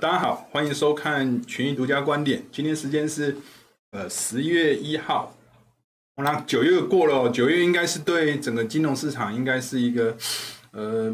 大家好，欢迎收看群益独家观点。今天时间是呃十一月一号，那九月过了，九月应该是对整个金融市场应该是一个呃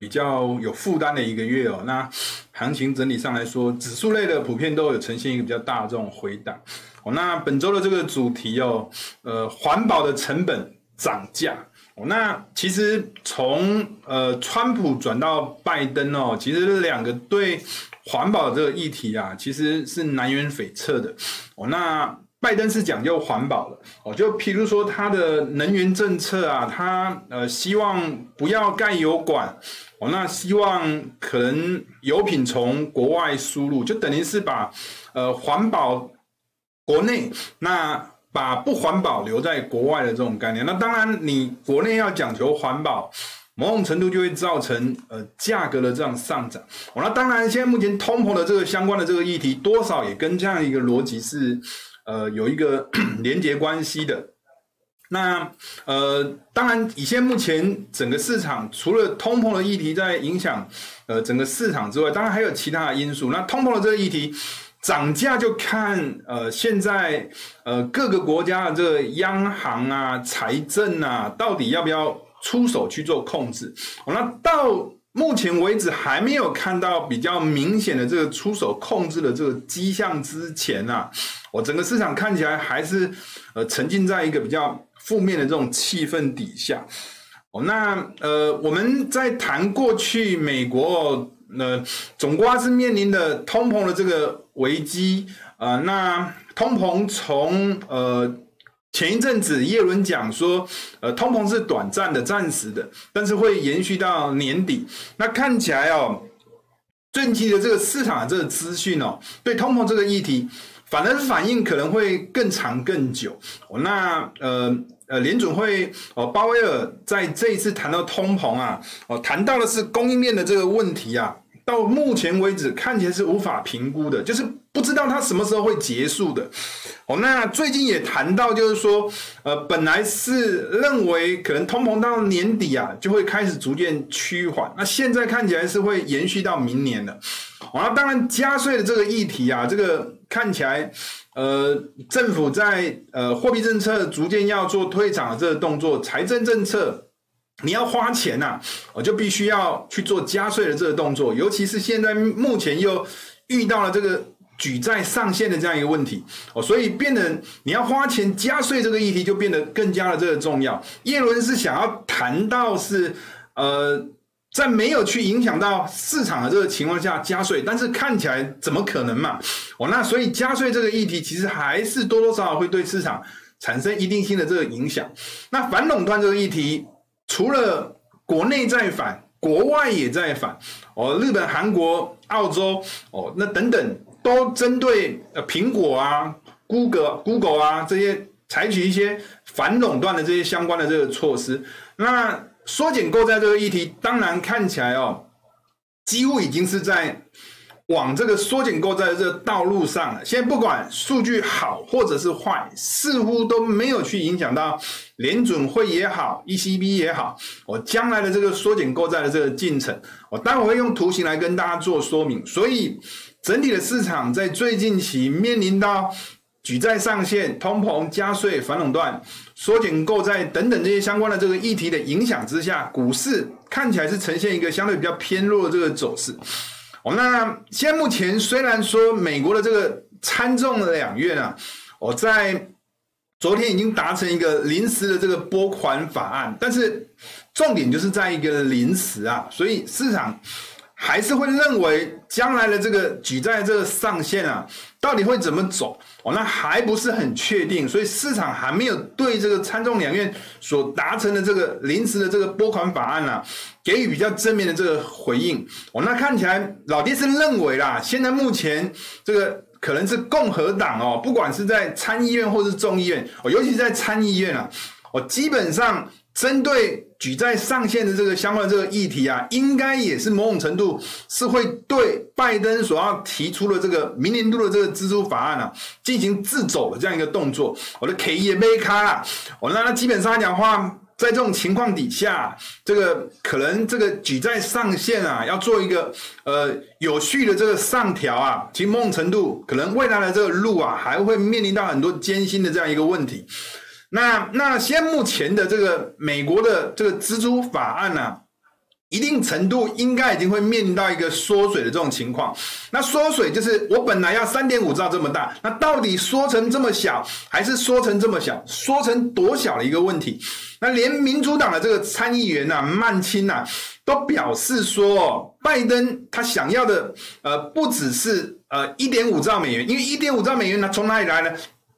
比较有负担的一个月哦。那行情整体上来说，指数类的普遍都有呈现一个比较大的这种回档。哦，那本周的这个主题哦，呃，环保的成本涨价。哦，那其实从呃川普转到拜登哦，其实这两个对环保这个议题啊，其实是南辕北辙的。哦，那拜登是讲究环保的。哦，就譬如说他的能源政策啊，他呃希望不要盖油管。哦，那希望可能油品从国外输入，就等于是把呃环保。国内那把不环保留在国外的这种概念，那当然你国内要讲求环保，某种程度就会造成呃价格的这样上涨。哦，那当然现在目前通膨的这个相关的这个议题，多少也跟这样一个逻辑是呃有一个连结关系的。那呃当然以现在目前整个市场除了通膨的议题在影响呃整个市场之外，当然还有其他的因素。那通膨的这个议题。涨价就看呃，现在呃各个国家的这个央行啊、财政啊，到底要不要出手去做控制？哦，那到目前为止还没有看到比较明显的这个出手控制的这个迹象之前啊，我整个市场看起来还是呃沉浸在一个比较负面的这种气氛底下。哦，那呃我们在谈过去美国。那总括是面临的通膨的这个危机啊、呃，那通膨从呃前一阵子耶伦讲说，呃通膨是短暂的、暂时的，但是会延续到年底。那看起来哦，近期的这个市场的这个资讯哦，对通膨这个议题，反而反应可能会更长更久。哦，那呃呃联准会哦，鲍威尔在这一次谈到通膨啊，哦谈到的是供应链的这个问题啊。到目前为止，看起来是无法评估的，就是不知道它什么时候会结束的。哦，那最近也谈到，就是说，呃，本来是认为可能通膨到年底啊，就会开始逐渐趋缓，那现在看起来是会延续到明年的。哦，那当然加税的这个议题啊，这个看起来，呃，政府在呃货币政策逐渐要做退场的这个动作，财政政策。你要花钱呐，我就必须要去做加税的这个动作，尤其是现在目前又遇到了这个举债上限的这样一个问题哦，所以变得你要花钱加税这个议题就变得更加的这个重要。耶伦是想要谈到是呃，在没有去影响到市场的这个情况下加税，但是看起来怎么可能嘛？哦，那所以加税这个议题其实还是多多少少会对市场产生一定性的这个影响。那反垄断这个议题。除了国内在反，国外也在反哦，日本、韩国、澳洲哦，那等等都针对呃苹果啊、Google、Google 啊这些采取一些反垄断的这些相关的这个措施。那缩减购债这个议题，当然看起来哦，几乎已经是在。往这个缩减购债的这个道路上了。现在不管数据好或者是坏，似乎都没有去影响到联准会也好，ECB 也好，我将来的这个缩减购债的这个进程，我待会会用图形来跟大家做说明。所以整体的市场在最近期面临到举债上限、通膨、加税、反垄断、缩减购债等等这些相关的这个议题的影响之下，股市看起来是呈现一个相对比较偏弱的这个走势。哦，那现在目前虽然说美国的这个参众两院啊，我在昨天已经达成一个临时的这个拨款法案，但是重点就是在一个临时啊，所以市场。还是会认为将来的这个举债这个上限啊，到底会怎么走？哦，那还不是很确定，所以市场还没有对这个参众两院所达成的这个临时的这个拨款法案啊，给予比较正面的这个回应。哦，那看起来老爹是认为啦，现在目前这个可能是共和党哦，不管是在参议院或是众议院哦，尤其是在参议院啊，哦，基本上。针对举债上限的这个相关的这个议题啊，应该也是某种程度是会对拜登所要提出的这个明年度的这个支出法案啊进行自走的这样一个动作。我的 K 也没卡了，我那基本上来讲话，在这种情况底下，这个可能这个举债上限啊，要做一个呃有序的这个上调啊，其某种程度可能未来的这个路啊，还会面临到很多艰辛的这样一个问题。那那现在目前的这个美国的这个支出法案呢、啊？一定程度应该已经会面临到一个缩水的这种情况。那缩水就是我本来要三点五兆这么大，那到底缩成这么小，还是缩成这么小？缩成多小的一个问题？那连民主党的这个参议员呐、啊，曼青呐、啊，都表示说，拜登他想要的呃不只是呃一点五兆美元，因为一点五兆美元呢从哪里来呢？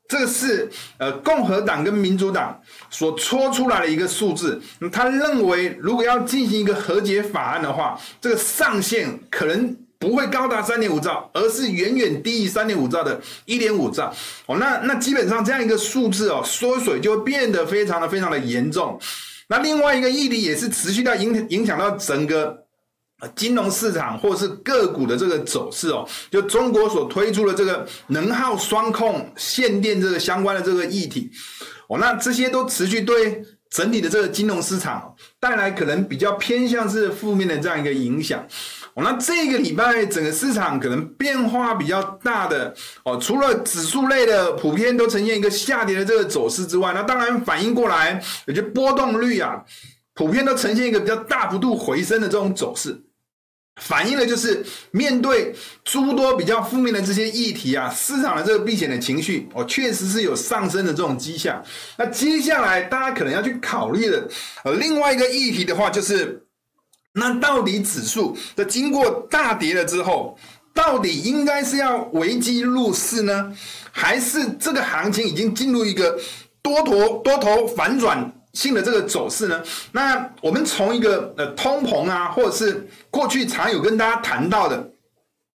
这个是呃共和党跟民主党所戳出来的一个数字。他认为，如果要进行一个和解法案的话，这个上限可能不会高达三点五兆，而是远远低于三点五兆的一点五兆。哦，那那基本上这样一个数字哦，缩水就会变得非常的非常的严重。那另外一个议题也是持续到影影响到整个。金融市场或是个股的这个走势哦，就中国所推出的这个能耗双控限电这个相关的这个议题哦，那这些都持续对整体的这个金融市场带来可能比较偏向是负面的这样一个影响哦。那这个礼拜整个市场可能变化比较大的哦，除了指数类的普遍都呈现一个下跌的这个走势之外，那当然反应过来，也就波动率啊，普遍都呈现一个比较大幅度回升的这种走势。反映的就是面对诸多比较负面的这些议题啊，市场的这个避险的情绪哦，确实是有上升的这种迹象。那接下来大家可能要去考虑的呃另外一个议题的话，就是那到底指数的经过大跌了之后，到底应该是要危机入市呢，还是这个行情已经进入一个多头多头反转？性的这个走势呢？那我们从一个呃通膨啊，或者是过去常有跟大家谈到的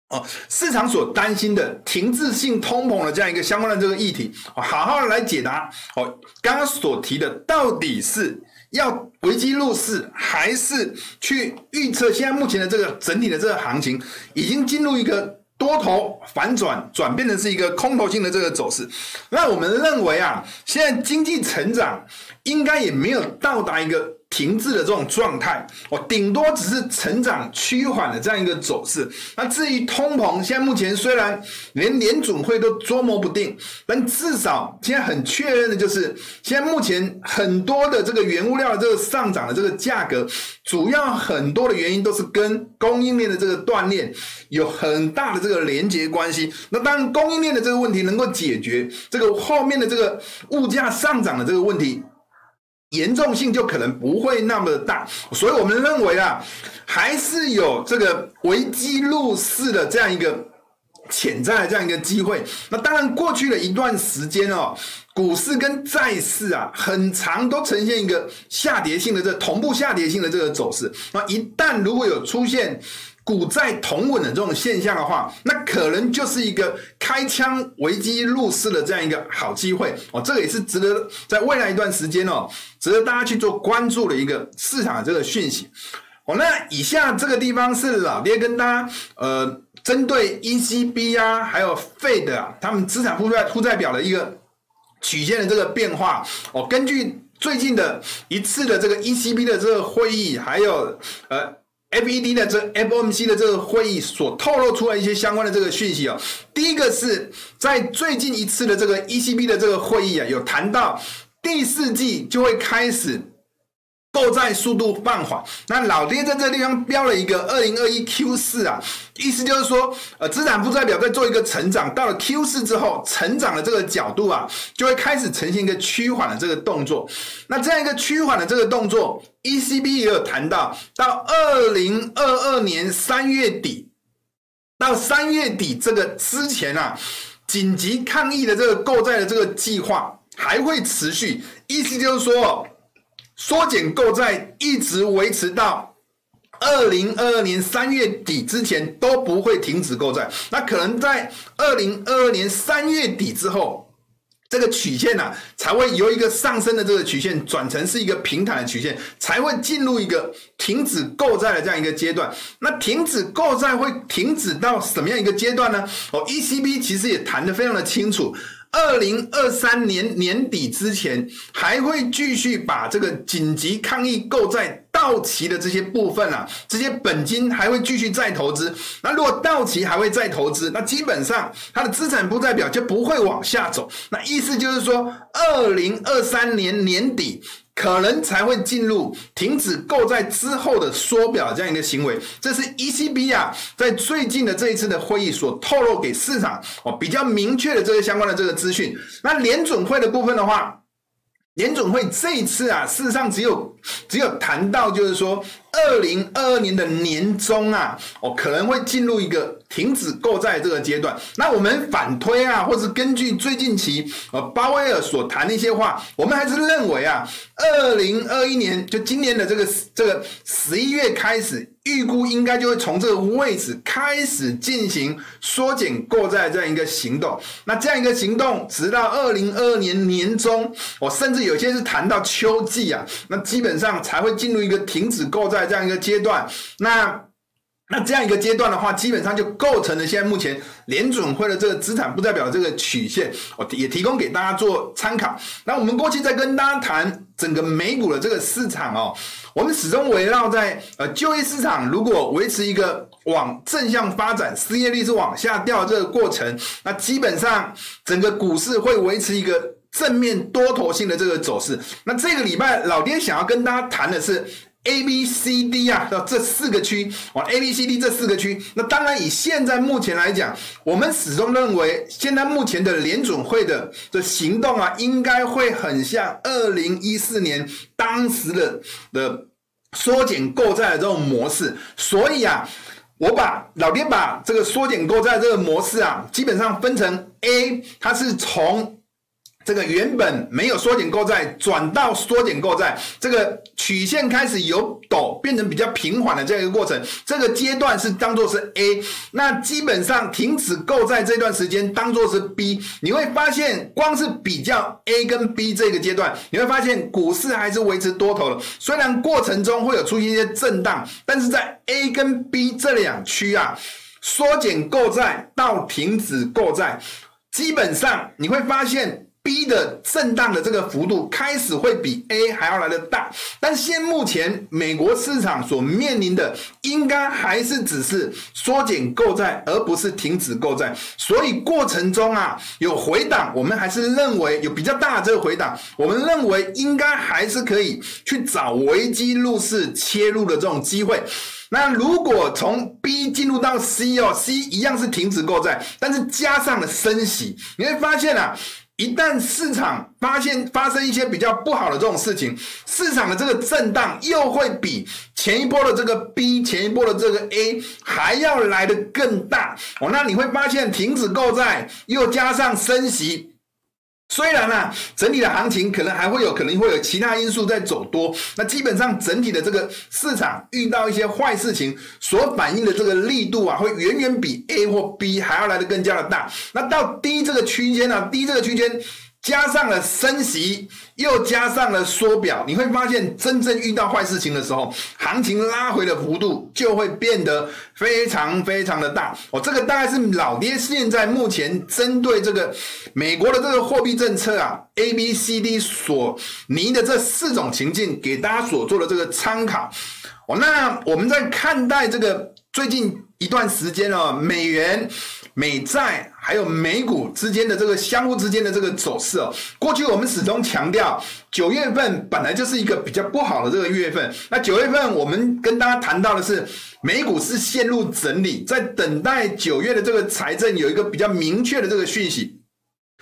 哦，市场所担心的停滞性通膨的这样一个相关的这个议题，好好的来解答哦。刚刚所提的到底是要危机入市，还是去预测现在目前的这个整体的这个行情已经进入一个多头反转，转变的是一个空头性的这个走势。那我们认为啊，现在经济成长应该也没有到达一个。停滞的这种状态，我顶多只是成长趋缓的这样一个走势。那至于通膨，现在目前虽然连联准会都捉摸不定，但至少现在很确认的就是，现在目前很多的这个原物料的这个上涨的这个价格，主要很多的原因都是跟供应链的这个断裂有很大的这个连接关系。那当然，供应链的这个问题能够解决，这个后面的这个物价上涨的这个问题。严重性就可能不会那么大，所以我们认为啊，还是有这个危机入市的这样一个潜在的这样一个机会。那当然，过去的一段时间哦，股市跟债市啊，很长都呈现一个下跌性的这同步下跌性的这个走势。那一旦如果有出现，股债同稳的这种现象的话，那可能就是一个开枪危机入市的这样一个好机会哦，这个也是值得在未来一段时间哦，值得大家去做关注的一个市场的这个讯息哦。那以下这个地方是老爹跟大家呃，针对 ECB 啊，还有 Fed 啊，他们资产负债负债表的一个曲线的这个变化哦，根据最近的一次的这个 ECB 的这个会议，还有呃。FED 的这 FOMC 的这个会议所透露出来一些相关的这个讯息啊，第一个是在最近一次的这个 ECB 的这个会议啊，有谈到第四季就会开始。购债速度放缓，那老爹在这个地方标了一个二零二一 Q 四啊，意思就是说，呃，资产负债表在做一个成长，到了 Q 四之后，成长的这个角度啊，就会开始呈现一个趋缓的这个动作。那这样一个趋缓的这个动作，ECB 也有谈到，到二零二二年三月底，到三月底这个之前啊，紧急抗疫的这个购债的这个计划还会持续，意思就是说。缩减购债一直维持到二零二二年三月底之前都不会停止购债，那可能在二零二二年三月底之后，这个曲线呢才会由一个上升的这个曲线转成是一个平坦的曲线，才会进入一个停止购债的这样一个阶段。那停止购债会停止到什么样一个阶段呢？哦，ECB 其实也谈得非常的清楚。二零二三年年底之前，还会继续把这个紧急抗疫购债到期的这些部分啊，这些本金还会继续再投资。那如果到期还会再投资，那基本上它的资产负债表就不会往下走。那意思就是说，二零二三年年底。可能才会进入停止购债之后的缩表这样一个行为，这是 ECB 啊在最近的这一次的会议所透露给市场哦比较明确的这些相关的这个资讯。那联准会的部分的话，联准会这一次啊，事实上只有只有谈到就是说。二零二二年的年中啊，哦，可能会进入一个停止购债这个阶段。那我们反推啊，或是根据最近期呃鲍威尔所谈的一些话，我们还是认为啊，二零二一年就今年的这个这个十一月开始，预估应该就会从这个位置开始进行缩减购债这样一个行动。那这样一个行动，直到二零二二年年中，我甚至有些是谈到秋季啊，那基本上才会进入一个停止购债。这样一个阶段，那那这样一个阶段的话，基本上就构成了现在目前联准会的这个资产负债表这个曲线，我也提供给大家做参考。那我们过去在跟大家谈整个美股的这个市场哦，我们始终围绕在呃就业市场如果维持一个往正向发展，失业率是往下掉的这个过程，那基本上整个股市会维持一个正面多头性的这个走势。那这个礼拜老爹想要跟大家谈的是。A、B、C、D 啊，这四个区，哦，A、B、C、D 这四个区，那当然以现在目前来讲，我们始终认为，现在目前的联准会的这行动啊，应该会很像二零一四年当时的的缩减购债的这种模式。所以啊，我把老爹把这个缩减购债这个模式啊，基本上分成 A，它是从。这个原本没有缩减购债，转到缩减购债，这个曲线开始由陡变成比较平缓的这样一个过程，这个阶段是当做是 A，那基本上停止购债这段时间当做是 B，你会发现光是比较 A 跟 B 这个阶段，你会发现股市还是维持多头的，虽然过程中会有出现一些震荡，但是在 A 跟 B 这两区啊，缩减购债到停止购债，基本上你会发现。B 的震荡的这个幅度开始会比 A 还要来得大，但现目前美国市场所面临的应该还是只是缩减购债，而不是停止购债。所以过程中啊有回档，我们还是认为有比较大的这个回档，我们认为应该还是可以去找危机入市切入的这种机会。那如果从 B 进入到 C 哦，C 一样是停止购债，但是加上了升息，你会发现啊。一旦市场发现发生一些比较不好的这种事情，市场的这个震荡又会比前一波的这个 B、前一波的这个 A 还要来的更大哦。那你会发现停止购债，又加上升息。虽然呢、啊，整体的行情可能还会有可能会有其他因素在走多，那基本上整体的这个市场遇到一些坏事情所反映的这个力度啊，会远远比 A 或 B 还要来的更加的大。那到低这个区间呢、啊，D 这个区间。加上了升息，又加上了缩表，你会发现真正遇到坏事情的时候，行情拉回的幅度就会变得非常非常的大。哦，这个大概是老爹现在目前针对这个美国的这个货币政策啊，A、B、C、D 所拟的这四种情境，给大家所做的这个参考。哦，那我们在看待这个最近一段时间哦，美元。美债还有美股之间的这个相互之间的这个走势哦，过去我们始终强调，九月份本来就是一个比较不好的这个月份。那九月份我们跟大家谈到的是，美股是陷入整理，在等待九月的这个财政有一个比较明确的这个讯息。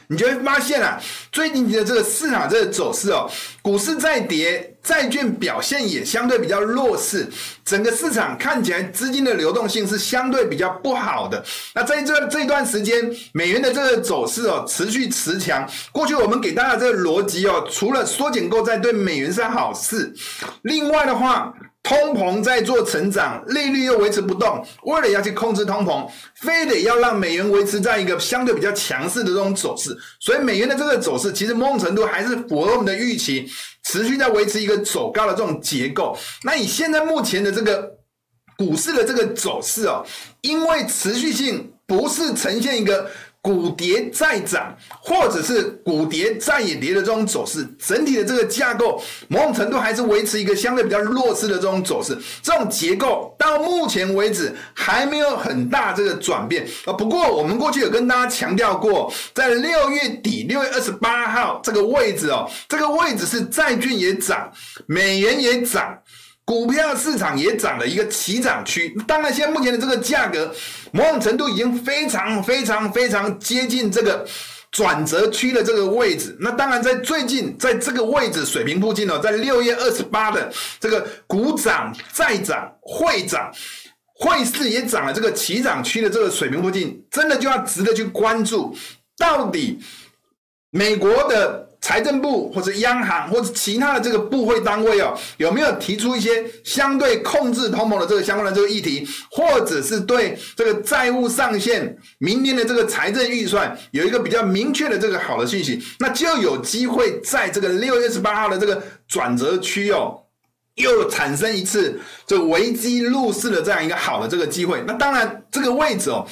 你就会发现啊，最近的这个市场这个走势哦，股市在跌，债券表现也相对比较弱势，整个市场看起来资金的流动性是相对比较不好的。那在这这段时间，美元的这个走势哦，持续持强。过去我们给大家这个逻辑哦，除了缩减购债对美元是好事，另外的话。通膨在做成长，利率又维持不动，为了要去控制通膨，非得要让美元维持在一个相对比较强势的这种走势，所以美元的这个走势其实某种程度还是符合我们的预期，持续在维持一个走高的这种结构。那以现在目前的这个股市的这个走势哦，因为持续性不是呈现一个。股跌再涨，或者是股跌再也跌的这种走势，整体的这个架构某种程度还是维持一个相对比较弱势的这种走势。这种结构到目前为止还没有很大这个转变啊。不过我们过去有跟大家强调过，在六月底六月二十八号这个位置哦，这个位置是债券也涨，美元也涨。股票市场也涨了一个起涨区，当然，现在目前的这个价格，某种程度已经非常非常非常接近这个转折区的这个位置。那当然，在最近在这个位置水平附近哦，在六月二十八的这个股涨再涨会涨，汇市也涨了这个起涨区的这个水平附近，真的就要值得去关注，到底美国的。财政部或者央行或者其他的这个部会单位哦，有没有提出一些相对控制通膨的这个相关的这个议题，或者是对这个债务上限、明年的这个财政预算有一个比较明确的这个好的信息，那就有机会在这个六月十八号的这个转折区哦，又产生一次这危机入市的这样一个好的这个机会。那当然这个位置哦。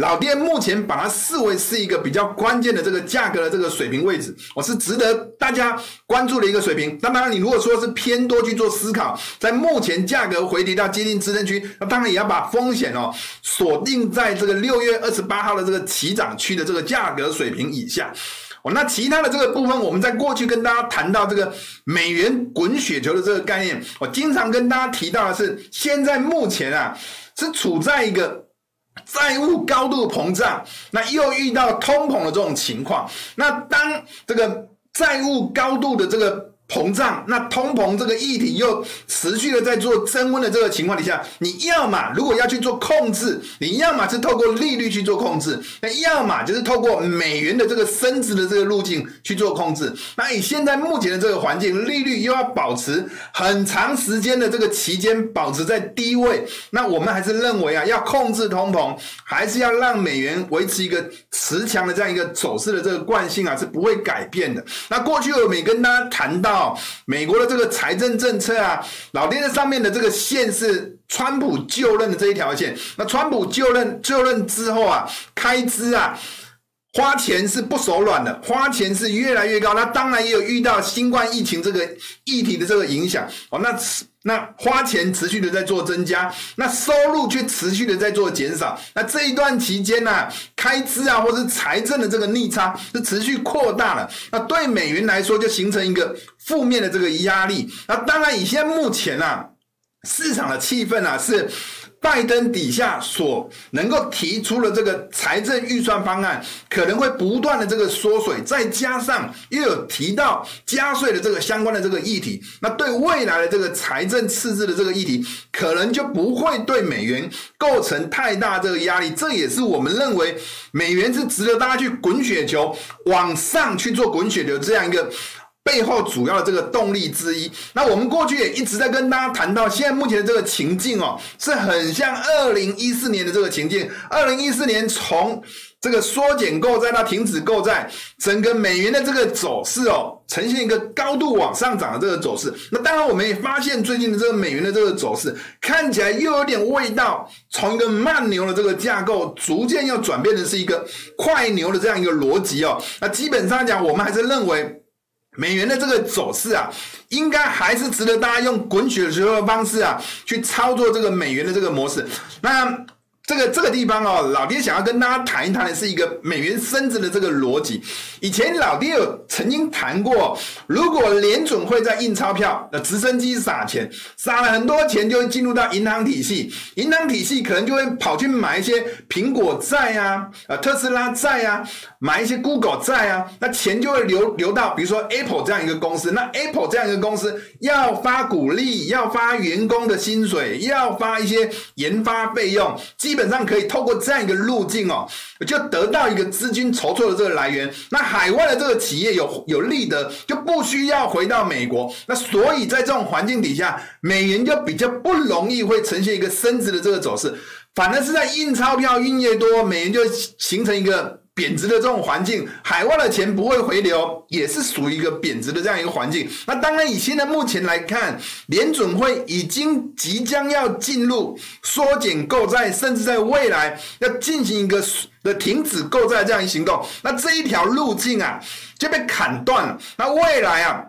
老爹目前把它视为是一个比较关键的这个价格的这个水平位置，我是值得大家关注的一个水平。那当然，你如果说是偏多去做思考，在目前价格回跌到接近支撑区，那当然也要把风险哦锁定在这个六月二十八号的这个起涨区的这个价格水平以下。哦，那其他的这个部分，我们在过去跟大家谈到这个美元滚雪球的这个概念，我经常跟大家提到的是，现在目前啊是处在一个。债务高度膨胀，那又遇到通膨的这种情况，那当这个债务高度的这个。膨胀，那通膨这个议题又持续的在做升温的这个情况底下，你要么如果要去做控制，你要么是透过利率去做控制，那要么就是透过美元的这个升值的这个路径去做控制。那以现在目前的这个环境，利率又要保持很长时间的这个期间保持在低位，那我们还是认为啊，要控制通膨，还是要让美元维持一个持强的这样一个走势的这个惯性啊，是不会改变的。那过去我们跟大家谈到。美国的这个财政政策啊，老爹的上面的这个线是川普就任的这一条线。那川普就任就任之后啊，开支啊，花钱是不手软的，花钱是越来越高。那当然也有遇到新冠疫情这个议题的这个影响哦。那。那花钱持续的在做增加，那收入却持续的在做减少。那这一段期间呢、啊，开支啊，或是财政的这个逆差是持续扩大了。那对美元来说，就形成一个负面的这个压力。那当然，以现在目前啊，市场的气氛啊是。拜登底下所能够提出的这个财政预算方案，可能会不断的这个缩水，再加上又有提到加税的这个相关的这个议题，那对未来的这个财政赤字的这个议题，可能就不会对美元构成太大这个压力。这也是我们认为美元是值得大家去滚雪球往上去做滚雪球这样一个。背后主要的这个动力之一，那我们过去也一直在跟大家谈到，现在目前的这个情境哦，是很像二零一四年的这个情境。二零一四年从这个缩减购债到停止购债，整个美元的这个走势哦，呈现一个高度往上涨的这个走势。那当然，我们也发现最近的这个美元的这个走势，看起来又有点味道，从一个慢牛的这个架构，逐渐要转变的是一个快牛的这样一个逻辑哦。那基本上讲，我们还是认为。美元的这个走势啊，应该还是值得大家用滚雪球的方式啊，去操作这个美元的这个模式。那。这个这个地方哦，老爹想要跟大家谈一谈的是一个美元升值的这个逻辑。以前老爹有曾经谈过，如果联准会在印钞票，那直升机撒钱，撒了很多钱，就会进入到银行体系，银行体系可能就会跑去买一些苹果债啊，呃特斯拉债啊，买一些 Google 债啊，那钱就会流流到比如说 Apple 这样一个公司，那 Apple 这样一个公司要发股利，要发员工的薪水，要发一些研发费用，基本。基本上可以透过这样一个路径哦，就得到一个资金筹措的这个来源。那海外的这个企业有有利的，就不需要回到美国。那所以在这种环境底下，美元就比较不容易会呈现一个升值的这个走势。反而是在印钞票印越多，美元就形成一个。贬值的这种环境，海外的钱不会回流，也是属于一个贬值的这样一个环境。那当然，以现在目前来看，联准会已经即将要进入缩减购债，甚至在未来要进行一个的停止购债这样一行动。那这一条路径啊就被砍断了。那未来啊，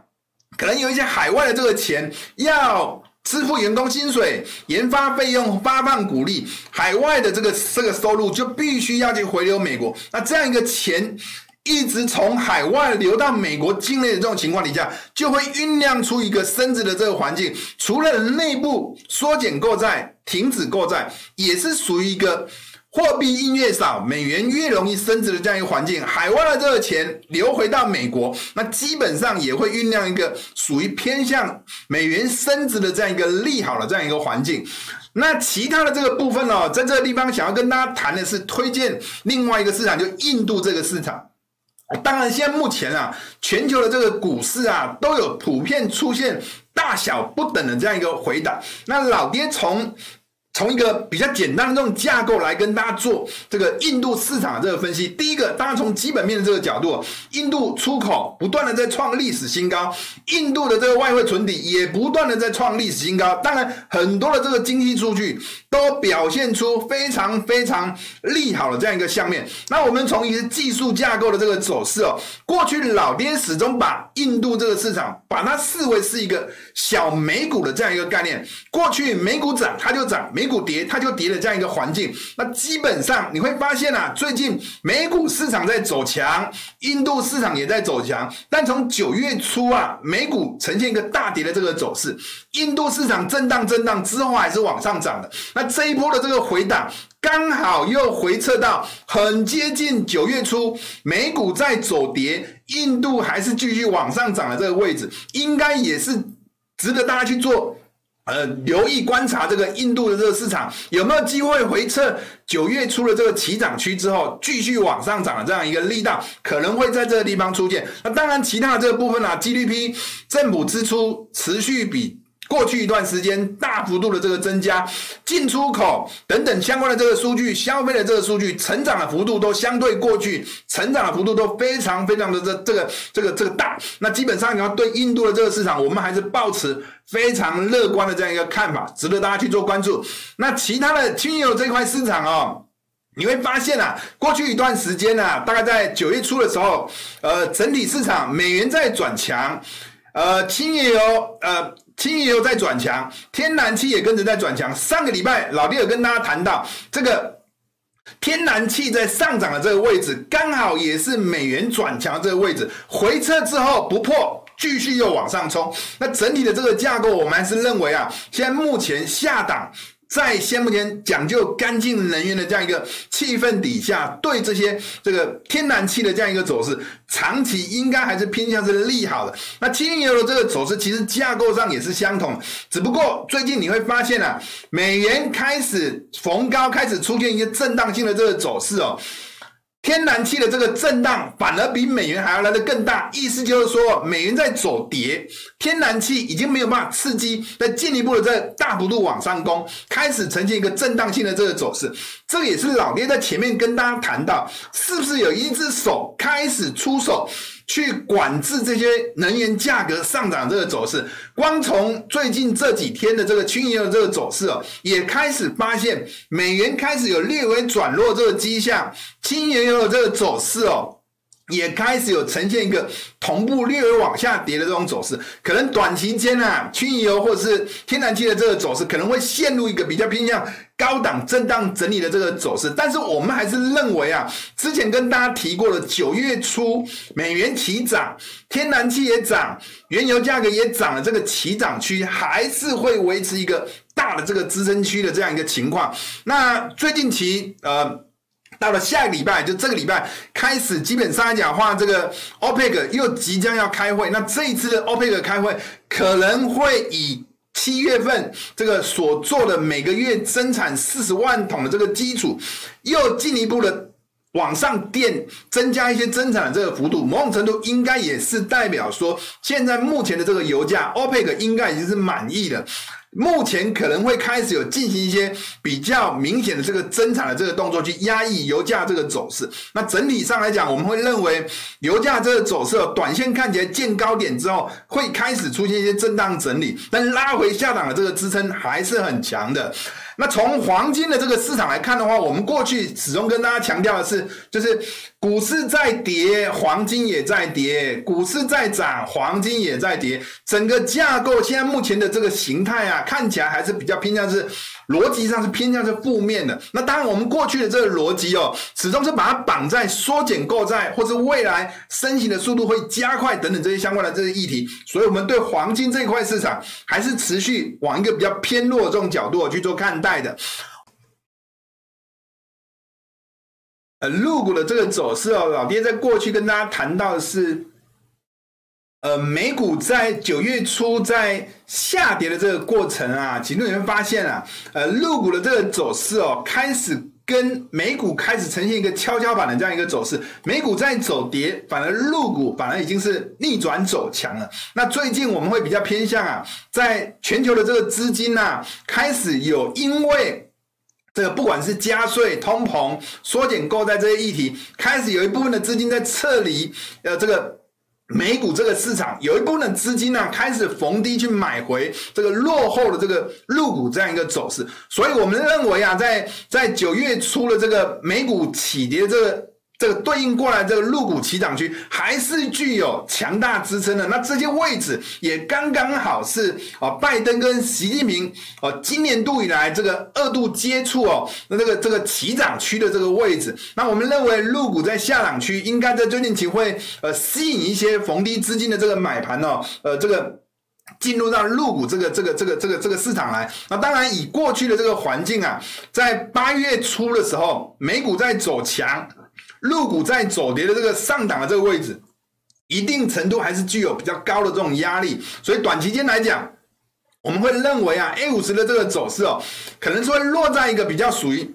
可能有一些海外的这个钱要。支付员工薪水、研发费用、发放鼓励，海外的这个这个收入就必须要去回流美国。那这样一个钱一直从海外流到美国境内的这种情况底下，就会酝酿出一个升值的这个环境。除了内部缩减购债、停止购债，也是属于一个。货币印越少，美元越容易升值的这样一个环境，海外的这个钱流回到美国，那基本上也会酝酿一个属于偏向美元升值的这样一个利好的这样一个环境。那其他的这个部分哦，在这个地方想要跟大家谈的是推荐另外一个市场，就印度这个市场。当然，现在目前啊，全球的这个股市啊，都有普遍出现大小不等的这样一个回档。那老爹从从一个比较简单的这种架构来跟大家做这个印度市场的这个分析。第一个，当然从基本面的这个角度，印度出口不断的在创历史新高，印度的这个外汇存底也不断的在创历史新高。当然，很多的这个经济数据都表现出非常非常利好的这样一个相面。那我们从一个技术架构的这个走势哦，过去老爹始终把印度这个市场把它视为是一个小美股的这样一个概念。过去美股涨，它就涨。美股跌，它就跌了这样一个环境。那基本上你会发现啊，最近美股市场在走强，印度市场也在走强。但从九月初啊，美股呈现一个大跌的这个走势，印度市场震荡震荡之后还是往上涨的。那这一波的这个回档，刚好又回撤到很接近九月初美股在走跌，印度还是继续往上涨的这个位置，应该也是值得大家去做。呃，留意观察这个印度的这个市场有没有机会回撤九月初的这个起涨区之后，继续往上涨的这样一个力道，可能会在这个地方出现。那当然，其他的这个部分啊，GDP 政府支出持续比。过去一段时间大幅度的这个增加，进出口等等相关的这个数据，消费的这个数据成长的幅度都相对过去成长的幅度都非常非常的这这个这个这个大。那基本上你要对印度的这个市场，我们还是抱持非常乐观的这样一个看法，值得大家去做关注。那其他的轻油这块市场哦，你会发现啊，过去一段时间啊，大概在九月初的时候，呃，整体市场美元在转强，呃，轻油呃。轻油油在转强，天然气也跟着在转强。上个礼拜老弟有跟大家谈到，这个天然气在上涨的这个位置，刚好也是美元转强的这个位置。回撤之后不破，继续又往上冲。那整体的这个架构，我们还是认为啊，现在目前下档。在现目前讲究干净能源的这样一个气氛底下，对这些这个天然气的这样一个走势，长期应该还是偏向是利好的。那轻油的这个走势，其实架构上也是相同，只不过最近你会发现啊，美元开始逢高开始出现一些震荡性的这个走势哦。天然气的这个震荡反而比美元还要来得更大，意思就是说美元在走跌，天然气已经没有办法刺激，再进一步的在大幅度往上攻，开始呈现一个震荡性的这个走势。这也是老爹在前面跟大家谈到，是不是有一只手开始出手？去管制这些能源价格上涨这个走势，光从最近这几天的这个原油的这个走势哦，也开始发现美元开始有略微转弱这个迹象，原油的这个走势哦。也开始有呈现一个同步略微往下跌的这种走势，可能短期间啊，轻油或者是天然气的这个走势可能会陷入一个比较偏向高档震荡整理的这个走势。但是我们还是认为啊，之前跟大家提过的九月初美元齐涨，天然气也涨，原油价格也涨了，这个齐涨区还是会维持一个大的这个支撑区的这样一个情况。那最近期呃。到了下个礼拜，就这个礼拜开始，基本上来讲的话，这个 OPEC 又即将要开会。那这一次的 OPEC 开会可能会以七月份这个所做的每个月增产四十万桶的这个基础，又进一步的往上垫，增加一些增产的这个幅度。某种程度应该也是代表说，现在目前的这个油价，OPEC 应该已经是满意的。目前可能会开始有进行一些比较明显的这个增产的这个动作，去压抑油价这个走势。那整体上来讲，我们会认为油价这个走势，短线看起来见高点之后，会开始出现一些震荡整理，但拉回下档的这个支撑还是很强的。那从黄金的这个市场来看的话，我们过去始终跟大家强调的是，就是股市在跌，黄金也在跌；股市在涨，黄金也在跌。整个架构现在目前的这个形态啊，看起来还是比较偏向是逻辑上是偏向是负面的。那当然，我们过去的这个逻辑哦，始终是把它绑在缩减购债，或是未来升息的速度会加快等等这些相关的这些议题。所以，我们对黄金这一块市场还是持续往一个比较偏弱的这种角度去做看待的。呃，陆股的这个走势哦，老爹在过去跟大家谈到的是，呃，美股在九月初在下跌的这个过程啊，其实你会发现啊，呃，陆股的这个走势哦，开始跟美股开始呈现一个跷跷板的这样一个走势，美股在走跌，反而陆股反而已经是逆转走强了。那最近我们会比较偏向啊，在全球的这个资金啊，开始有因为。这个不管是加税、通膨、缩减购债这些议题，开始有一部分的资金在撤离，呃，这个美股这个市场，有一部分资金呢、开始逢低去买回这个落后的这个入股这样一个走势，所以我们认为啊，在在九月初的这个美股起跌这个。这个对应过来，这个陆股起涨区还是具有强大支撑的。那这些位置也刚刚好是啊，拜登跟习近平啊，今年度以来这个二度接触哦，那这个这个起涨区的这个位置，那我们认为陆股在下涨区应该在最近期会呃吸引一些逢低资金的这个买盘哦，呃，这个进入到陆股这个这个这个这个这个市场来。那当然以过去的这个环境啊，在八月初的时候，美股在走强。入股在走跌的这个上档的这个位置，一定程度还是具有比较高的这种压力，所以短期间来讲，我们会认为啊，A 五十的这个走势哦，可能是会落在一个比较属于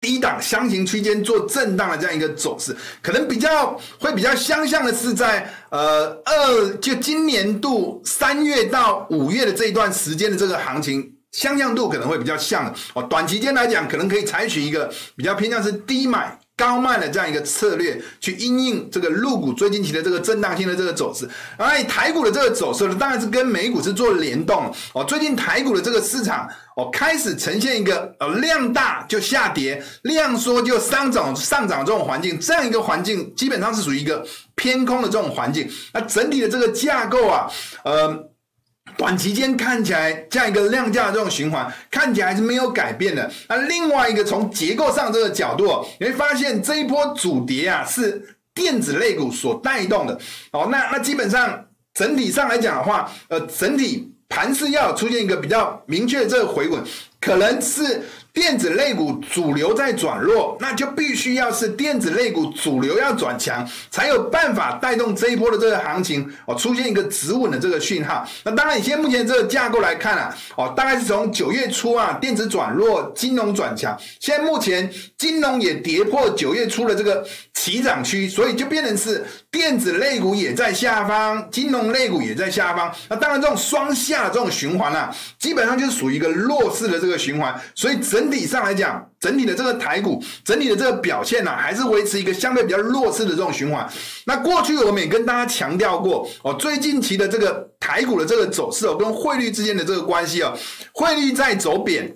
低档箱型区间做震荡的这样一个走势，可能比较会比较相像的是在呃二就今年度三月到五月的这一段时间的这个行情，相像度可能会比较像哦。短期间来讲，可能可以采取一个比较偏向是低买。高卖的这样一个策略，去因应这个入股最近期的这个震荡性的这个走势，而台股的这个走势呢，当然是跟美股是做联动哦。最近台股的这个市场哦，开始呈现一个呃量大就下跌，量缩就上涨上涨这种环境，这样一个环境基本上是属于一个偏空的这种环境。那整体的这个架构啊，呃。短期间看起来这样一个量价的这种循环，看起来还是没有改变的。那另外一个从结构上这个角度，你会发现这一波主跌啊是电子类股所带动的。哦，那那基本上整体上来讲的话，呃，整体盘势要出现一个比较明确的这个回稳，可能是。电子类股主流在转弱，那就必须要是电子类股主流要转强，才有办法带动这一波的这个行情哦，出现一个止稳的这个讯号。那当然，以现在目前这个架构来看啊，哦，大概是从九月初啊，电子转弱，金融转强。现在目前金融也跌破九月初的这个起涨区，所以就变成是电子类股也在下方，金融类股也在下方。那当然，这种双下的这种循环啊，基本上就是属于一个弱势的这个循环，所以整。体上来讲，整体的这个台股，整体的这个表现呢、啊，还是维持一个相对比较弱势的这种循环。那过去我们也跟大家强调过哦，最近期的这个台股的这个走势哦，跟汇率之间的这个关系哦，汇率在走贬，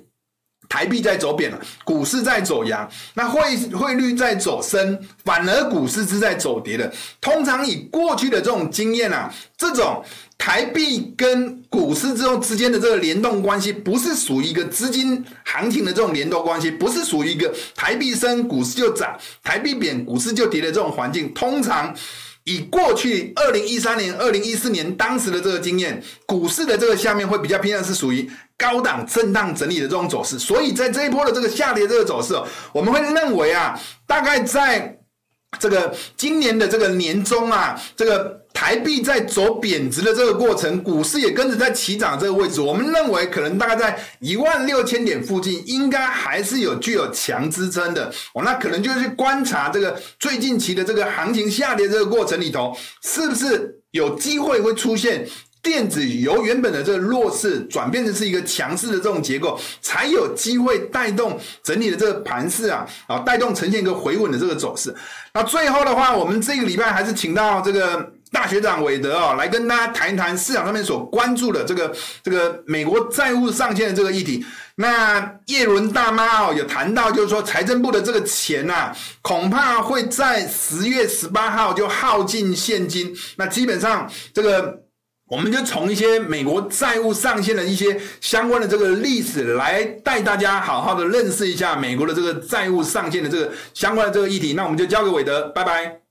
台币在走贬了，股市在走扬，那汇汇率在走升，反而股市是在走跌的。通常以过去的这种经验啊，这种。台币跟股市之后之间的这个联动关系，不是属于一个资金行情的这种联动关系，不是属于一个台币升股市就涨，台币贬股市就跌的这种环境。通常以过去二零一三年、二零一四年当时的这个经验，股市的这个下面会比较偏向是属于高档震荡整理的这种走势。所以在这一波的这个下跌这个走势，我们会认为啊，大概在这个今年的这个年中啊，这个。台币在走贬值的这个过程，股市也跟着在起涨这个位置。我们认为可能大概在一万六千点附近，应该还是有具有强支撑的。哦，那可能就是观察这个最近期的这个行情下跌这个过程里头，是不是有机会会出现电子由原本的这个弱势转变成是一个强势的这种结构，才有机会带动整体的这个盘势啊，啊，带动呈现一个回稳的这个走势。那最后的话，我们这个礼拜还是请到这个大学长韦德啊，来跟大家谈一谈市场上面所关注的这个这个美国债务上限的这个议题。那叶伦大妈哦，有谈到就是说财政部的这个钱呐、啊，恐怕会在十月十八号就耗尽现金。那基本上这个。我们就从一些美国债务上限的一些相关的这个历史来带大家好好的认识一下美国的这个债务上限的这个相关的这个议题。那我们就交给韦德，拜拜。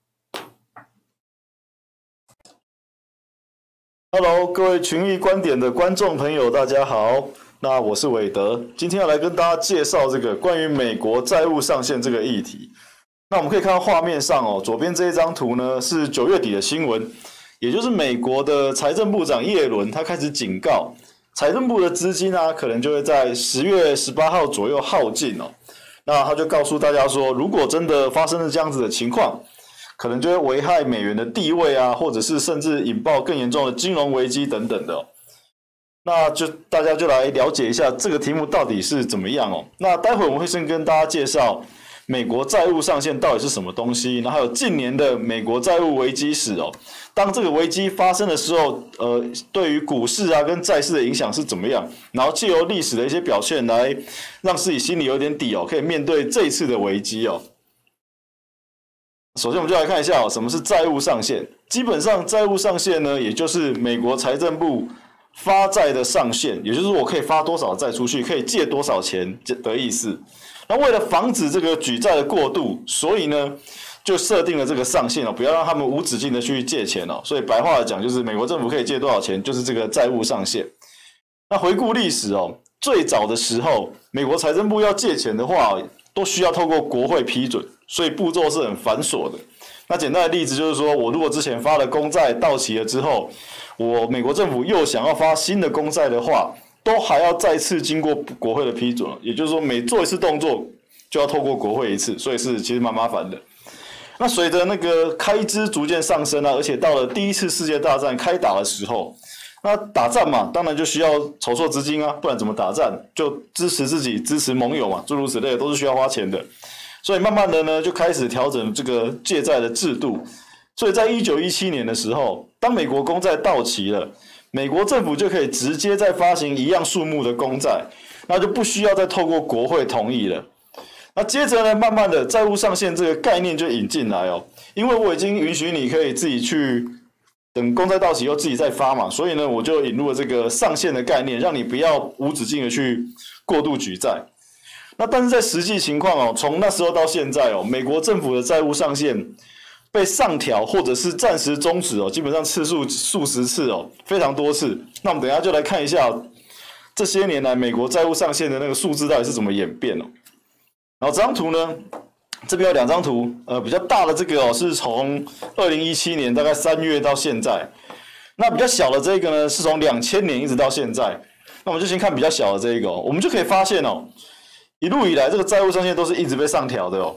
Hello，各位群益观点的观众朋友，大家好。那我是韦德，今天要来跟大家介绍这个关于美国债务上限这个议题。那我们可以看到画面上哦，左边这一张图呢是九月底的新闻。也就是美国的财政部长叶伦，他开始警告财政部的资金啊，可能就会在十月十八号左右耗尽哦。那他就告诉大家说，如果真的发生了这样子的情况，可能就会危害美元的地位啊，或者是甚至引爆更严重的金融危机等等的哦。那就大家就来了解一下这个题目到底是怎么样哦。那待会我们会先跟大家介绍美国债务上限到底是什么东西，然后还有近年的美国债务危机史哦。当这个危机发生的时候，呃，对于股市啊跟债市的影响是怎么样？然后借由历史的一些表现来让自己心里有点底哦，可以面对这一次的危机哦。首先，我们就来看一下哦，什么是债务上限？基本上，债务上限呢，也就是美国财政部发债的上限，也就是我可以发多少债出去，可以借多少钱的意思。那为了防止这个举债的过度，所以呢，就设定了这个上限哦，不要让他们无止境的去借钱哦。所以白话来讲，就是美国政府可以借多少钱，就是这个债务上限。那回顾历史哦，最早的时候，美国财政部要借钱的话，都需要透过国会批准，所以步骤是很繁琐的。那简单的例子就是说，我如果之前发的公债到期了之后，我美国政府又想要发新的公债的话，都还要再次经过国会的批准。也就是说，每做一次动作就要透过国会一次，所以是其实蛮麻烦的。那随着那个开支逐渐上升啊，而且到了第一次世界大战开打的时候，那打仗嘛，当然就需要筹措资金啊，不然怎么打仗？就支持自己、支持盟友嘛，诸如此类都是需要花钱的。所以慢慢的呢，就开始调整这个借债的制度。所以在一九一七年的时候，当美国公债到期了，美国政府就可以直接再发行一样数目的公债，那就不需要再透过国会同意了。那接着呢，慢慢的债务上限这个概念就引进来哦，因为我已经允许你可以自己去等公债到期后自己再发嘛，所以呢，我就引入了这个上限的概念，让你不要无止境的去过度举债。那但是在实际情况哦，从那时候到现在哦，美国政府的债务上限被上调或者是暂时终止哦，基本上次数数十次哦，非常多次。那我们等一下就来看一下这些年来美国债务上限的那个数字到底是怎么演变哦。然后这张图呢，这边有两张图，呃，比较大的这个哦，是从二零一七年大概三月到现在，那比较小的这个呢，是从两千年一直到现在。那我们就先看比较小的这一个哦，我们就可以发现哦，一路以来这个债务上限都是一直被上调的哦。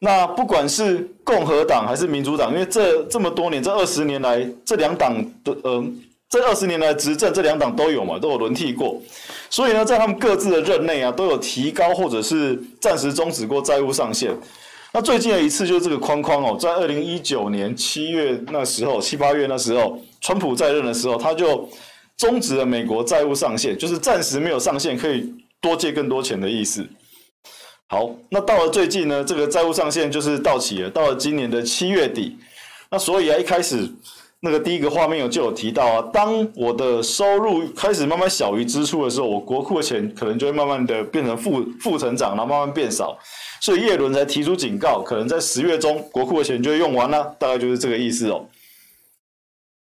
那不管是共和党还是民主党，因为这这么多年，这二十年来这两党的呃。这二十年来执政，这两党都有嘛，都有轮替过，所以呢，在他们各自的任内啊，都有提高或者是暂时终止过债务上限。那最近的一次就是这个框框哦，在二零一九年七月那时候，七八月那时候，川普在任的时候，他就终止了美国债务上限，就是暂时没有上限，可以多借更多钱的意思。好，那到了最近呢，这个债务上限就是到期了，到了今年的七月底。那所以啊，一开始。那个第一个画面有就有提到啊，当我的收入开始慢慢小于支出的时候，我国库的钱可能就会慢慢的变成负负成长，然后慢慢变少，所以叶伦才提出警告，可能在十月中国库的钱就会用完了，大概就是这个意思哦。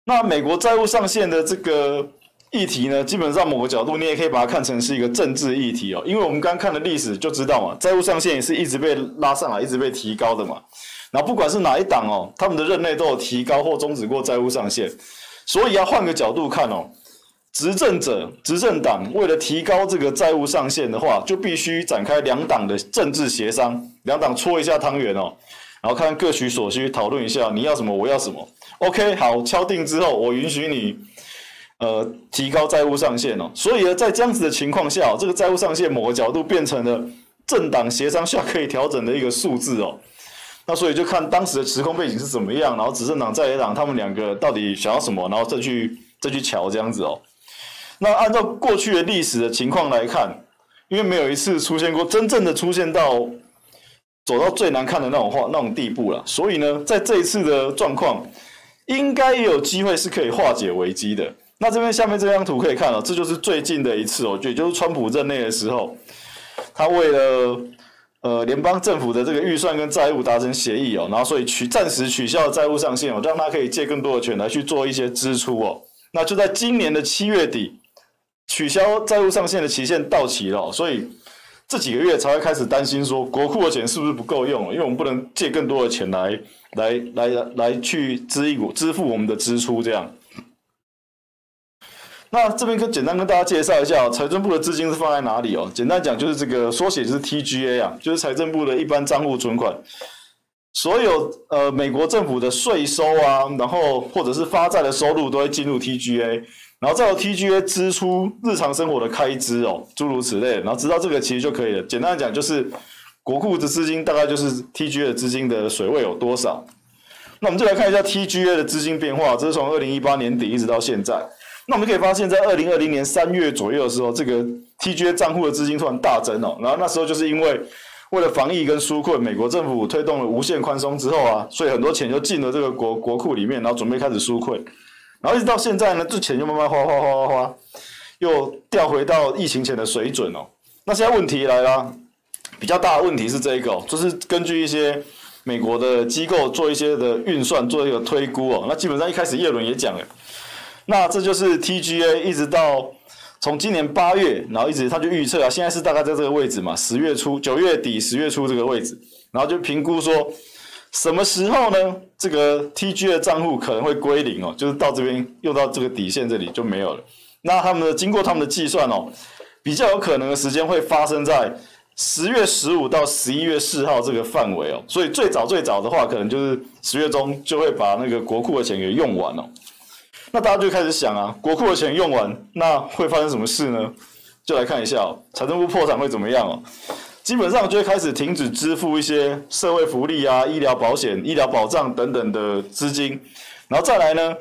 那美国债务上限的这个议题呢，基本上某个角度你也可以把它看成是一个政治议题哦，因为我们刚看的历史就知道嘛，债务上限也是一直被拉上来，一直被提高的嘛。然后不管是哪一党哦，他们的任内都有提高或终止过债务上限，所以要换个角度看哦，执政者、执政党为了提高这个债务上限的话，就必须展开两党的政治协商，两党搓一下汤圆哦，然后看各取所需，讨论一下你要什么，我要什么。OK，好，敲定之后，我允许你，呃提高债务上限哦。所以呢，在这样子的情况下，这个债务上限某个角度变成了政党协商下可以调整的一个数字哦。那所以就看当时的时空背景是怎么样，然后执政党在野党他们两个到底想要什么，然后再去再去瞧这样子哦。那按照过去的历史的情况来看，因为没有一次出现过真正的出现到走到最难看的那种话那种地步了，所以呢，在这一次的状况，应该也有机会是可以化解危机的。那这边下面这张图可以看到，这就是最近的一次哦，也就是川普任内的时候，他为了呃联邦政府的这个预算跟债务达成协议哦，然后所以取暂时取消了债务上限哦，让他可以借更多的钱来去做一些支出哦。那就在今年的七月底。取消债务上限的期限到期了，所以这几个月才会开始担心说国库的钱是不是不够用，因为我们不能借更多的钱来来来来去支一股支付我们的支出这样。那这边跟简单跟大家介绍一下哦，财政部的资金是放在哪里哦？简单讲就是这个缩写就是 TGA 啊，就是财政部的一般账户存款，所有呃美国政府的税收啊，然后或者是发债的收入都会进入 TGA。然后再由 TGA 支出日常生活的开支哦，诸如此类。然后知道这个其实就可以了。简单讲就是，国库的资金大概就是 TGA 的资金的水位有多少。那我们就来看一下 TGA 的资金变化，这是从二零一八年底一直到现在。那我们可以发现，在二零二零年三月左右的时候，这个 TGA 账户的资金突然大增哦。然后那时候就是因为为了防疫跟纾困，美国政府推动了无限宽松之后啊，所以很多钱就进了这个国国库里面，然后准备开始纾困。然后一直到现在呢，这钱就慢慢花花花花花，又掉回到疫情前的水准哦。那现在问题来了，比较大的问题是这个，就是根据一些美国的机构做一些的运算，做一个推估哦。那基本上一开始叶伦也讲了，那这就是 TGA 一直到从今年八月，然后一直他就预测啊，现在是大概在这个位置嘛，十月初、九月底、十月初这个位置，然后就评估说。什么时候呢？这个 TG 的账户可能会归零哦，就是到这边用到这个底线这里就没有了。那他们的经过他们的计算哦，比较有可能的时间会发生在十月十五到十一月四号这个范围哦。所以最早最早的话，可能就是十月中就会把那个国库的钱给用完哦。那大家就开始想啊，国库的钱用完，那会发生什么事呢？就来看一下哦，财政部破产会怎么样哦？基本上就会开始停止支付一些社会福利啊、医疗保险、医疗保障等等的资金，然后再来呢，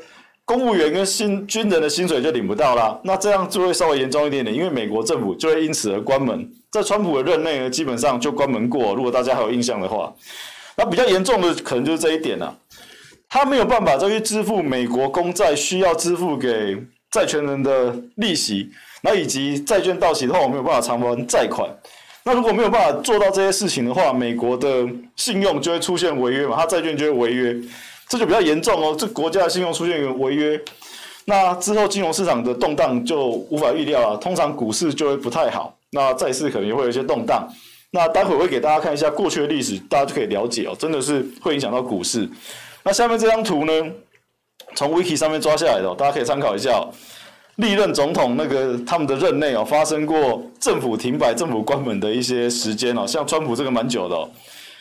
公务员跟新军人的薪水就领不到啦。那这样就会稍微严重一点点，因为美国政府就会因此而关门。在川普的任内呢，基本上就关门过。如果大家还有印象的话，那比较严重的可能就是这一点啊，他没有办法再去支付美国公债需要支付给债权人的利息，那以及债券到期的话，我没有办法偿还债款。那如果没有办法做到这些事情的话，美国的信用就会出现违约嘛，它债券就会违约，这就比较严重哦。这国家的信用出现违约，那之后金融市场的动荡就无法预料了。通常股市就会不太好，那债市可能也会有一些动荡。那待会我会给大家看一下过去的历史，大家就可以了解哦，真的是会影响到股市。那下面这张图呢，从 Wiki 上面抓下来的，大家可以参考一下。历任总统那个他们的任内哦，发生过政府停摆、政府关门的一些时间哦，像川普这个蛮久的哦，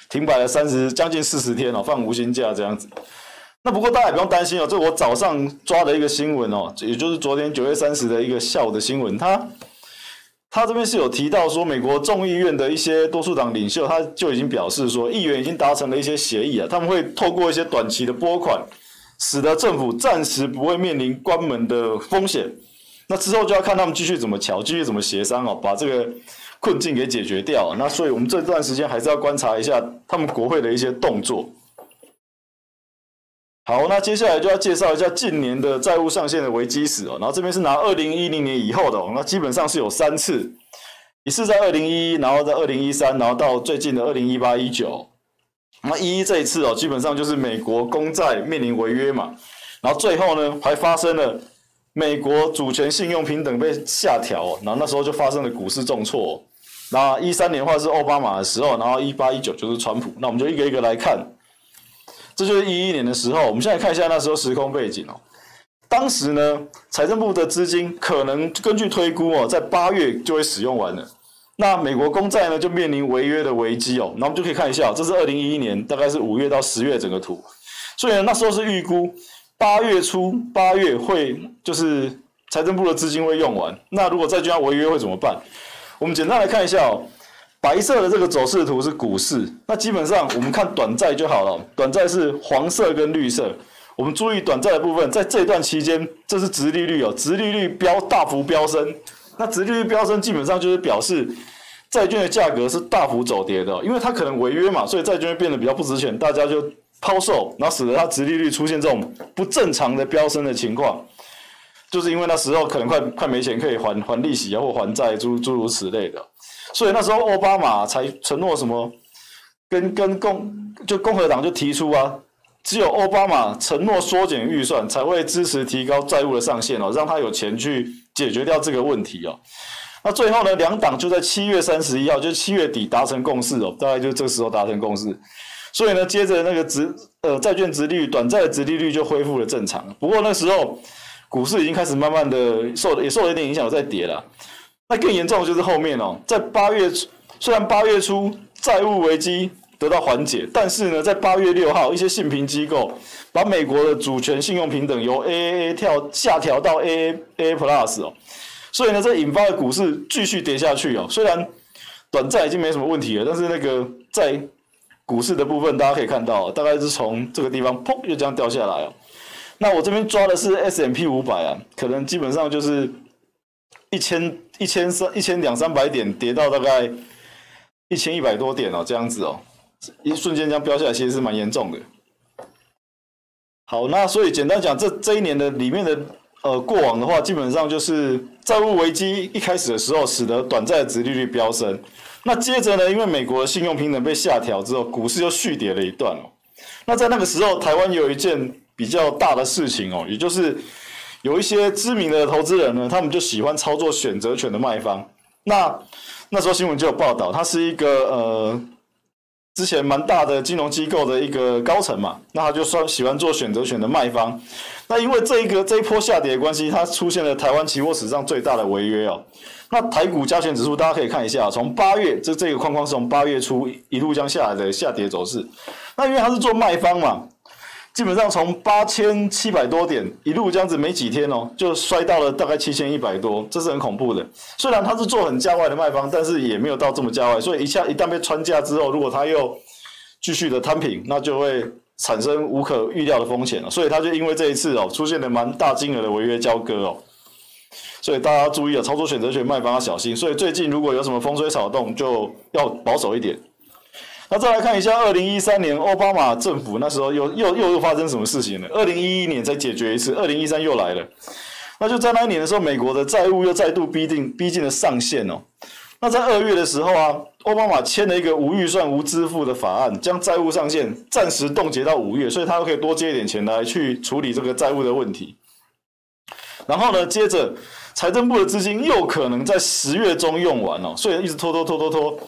停摆了三十将近四十天哦，放无薪假这样子。那不过大家也不用担心哦，这我早上抓的一个新闻哦，也就是昨天九月三十的一个下午的新闻，它他这边是有提到说，美国众议院的一些多数党领袖他就已经表示说，议员已经达成了一些协议啊，他们会透过一些短期的拨款，使得政府暂时不会面临关门的风险。那之后就要看他们继续怎么乔，继续怎么协商哦，把这个困境给解决掉。那所以我们这段时间还是要观察一下他们国会的一些动作。好，那接下来就要介绍一下近年的债务上限的危机史哦。然后这边是拿二零一零年以后的哦，那基本上是有三次，一次在二零一一，然后在二零一三，然后到最近的二零一八一九。那一一这一次哦，基本上就是美国公债面临违约嘛，然后最后呢还发生了。美国主权信用评等被下调，然后那时候就发生了股市重挫。那一三年话是奥巴马的时候，然后一八一九就是川普。那我们就一个一个来看，这就是一一年的时候。我们现在看一下那时候时空背景哦。当时呢，财政部的资金可能根据推估哦，在八月就会使用完了。那美国公债呢就面临违约的危机哦。那我们就可以看一下，这是二零一一年，大概是五月到十月整个图。所以呢，那时候是预估。八月初，八月会就是财政部的资金会用完。那如果债券要违约会怎么办？我们简单来看一下哦。白色的这个走势图是股市，那基本上我们看短债就好了。短债是黄色跟绿色。我们注意短债的部分，在这段期间，这是殖利率哦，殖利率飙大幅飙升。那殖利率飙升基本上就是表示债券的价格是大幅走跌的，因为它可能违约嘛，所以债券变得比较不值钱，大家就抛售，然后使得它殖利率出现这种不正常的飙升的情况。就是因为那时候可能快快没钱可以还还利息啊，或还债诸诸如此类的。所以那时候奥巴马才承诺什么，跟跟共就共和党就提出啊，只有奥巴马承诺缩减预算，才会支持提高债务的上限哦，让他有钱去解决掉这个问题哦。那最后呢，两党就在七月三十一号，就七月底达成共识哦，大概就这个时候达成共识。所以呢，接着那个殖呃债券殖利率、短债的殖利率就恢复了正常。不过那时候股市已经开始慢慢的受也受了一点影响，在跌了。那更严重的就是后面哦，在八月虽然八月初债务危机得到缓解，但是呢，在八月六号，一些信评机构把美国的主权信用平等由 AAA 跳下调到 AAA Plus 哦，所以呢，这引发的股市继续跌下去哦。虽然短债已经没什么问题了，但是那个在股市的部分，大家可以看到，大概是从这个地方砰就这样掉下来哦。那我这边抓的是 S M P 五百啊，可能基本上就是。一千一千三一千两三百点跌到大概一千一百多点哦，这样子哦，一瞬间这样飙下来，其实是蛮严重的。好，那所以简单讲，这这一年的里面的呃过往的话，基本上就是债务危机一开始的时候，使得短债的殖利率飙升。那接着呢，因为美国的信用评等被下调之后，股市又续跌了一段哦。那在那个时候，台湾有一件比较大的事情哦，也就是。有一些知名的投资人呢，他们就喜欢操作选择权的卖方。那那时候新闻就有报道，他是一个呃之前蛮大的金融机构的一个高层嘛，那他就算喜欢做选择权的卖方。那因为这一个这一波下跌的关系，它出现了台湾期货史上最大的违约哦。那台股加权指数大家可以看一下，从八月这这个框框是从八月初一路将下来的下跌走势。那因为他是做卖方嘛。基本上从八千七百多点一路这样子，没几天哦，就摔到了大概七千一百多，这是很恐怖的。虽然他是做很价外的卖方，但是也没有到这么价外，所以一下一旦被穿价之后，如果他又继续的摊平，那就会产生无可预料的风险了。所以他就因为这一次哦，出现了蛮大金额的违约交割哦，所以大家注意啊，操作选择权卖方要小心。所以最近如果有什么风吹草动，就要保守一点。那再来看一下，二零一三年奥巴马政府那时候又又又又发生什么事情了？二零一一年才解决一次，二零一三又来了。那就在那一年的时候，美国的债务又再度逼近逼近了上限哦。那在二月的时候啊，奥巴马签了一个无预算无支付的法案，将债务上限暂时冻结到五月，所以他又可以多借一点钱来去处理这个债务的问题。然后呢，接着财政部的资金又可能在十月中用完哦，所以一直拖拖拖拖拖。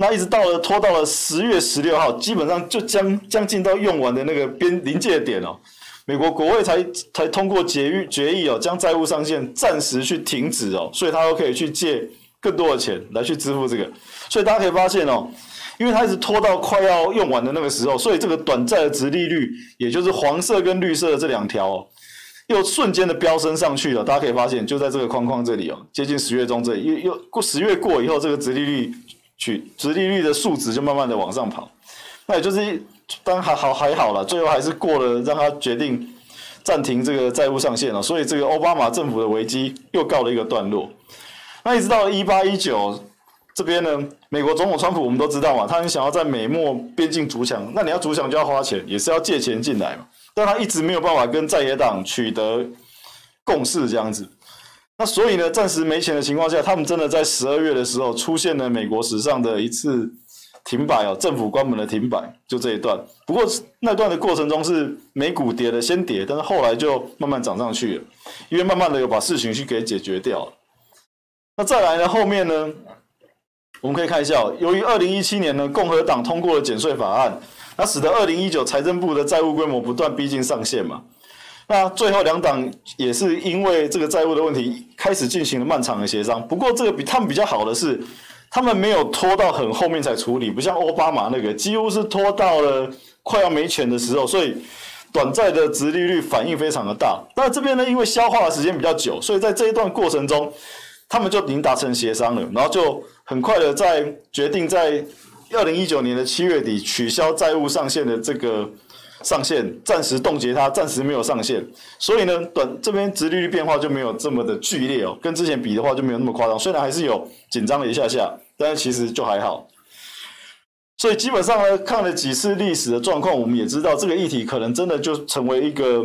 那一直到了拖到了十月十六号，基本上就将将近到用完的那个边临界点哦。美国国会才才通过决议决议哦，将债务上限暂时去停止哦，所以他又可以去借更多的钱来去支付这个。所以大家可以发现哦，因为他一直拖到快要用完的那个时候，所以这个短债的殖利率，也就是黄色跟绿色的这两条哦，又瞬间的飙升上去了。大家可以发现，就在这个框框这里哦，接近十月中这，又又过十月过以后，这个殖利率。去殖利率的数值就慢慢的往上跑，那也就是当还好还好了，最后还是过了，让他决定暂停这个债务上限了，所以这个奥巴马政府的危机又告了一个段落。那一直到了一八一九这边呢，美国总统川普我们都知道嘛，他很想要在美墨边境筑墙，那你要筑墙就要花钱，也是要借钱进来嘛，但他一直没有办法跟在野党取得共识这样子。那所以呢，暂时没钱的情况下，他们真的在十二月的时候出现了美国史上的一次停摆哦，政府关门的停摆，就这一段。不过那段的过程中是美股跌了，先跌，但是后来就慢慢涨上去了，因为慢慢的有把事情去给解决掉了。那再来呢，后面呢，我们可以看一下，由于二零一七年呢，共和党通过了减税法案，那使得二零一九财政部的债务规模不断逼近上限嘛。那最后两党也是因为这个债务的问题，开始进行了漫长的协商。不过这个比他们比较好的是，他们没有拖到很后面才处理，不像奥巴马那个几乎是拖到了快要没钱的时候。所以短债的殖利率反应非常的大。那这边呢，因为消化的时间比较久，所以在这一段过程中，他们就已经达成协商了，然后就很快的在决定在二零一九年的七月底取消债务上限的这个上限，暂时冻结它，暂时没有上限。所以呢，短这边殖利率变化就没有这么的剧烈哦，跟之前比的话就没有那么夸张。虽然还是有紧张了一下下，但是其实就还好。所以基本上呢，看了几次历史的状况，我们也知道这个议题可能真的就成为一个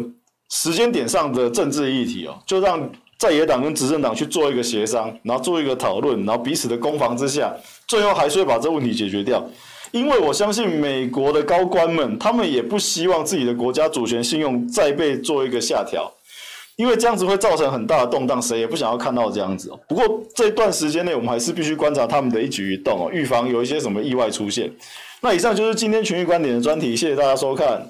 时间点上的政治议题哦，就让在野党跟执政党去做一个协商，然后做一个讨论，然后彼此的攻防之下，最后还是会把这问题解决掉。因为我相信美国的高官们，他们也不希望自己的国家主权信用再被做一个下调。因为这样子会造成很大的动荡，谁也不想要看到这样子哦。不过这段时间内，我们还是必须观察他们的一举一动哦，预防有一些什么意外出现。那以上就是今天群益观点的专题，谢谢大家收看。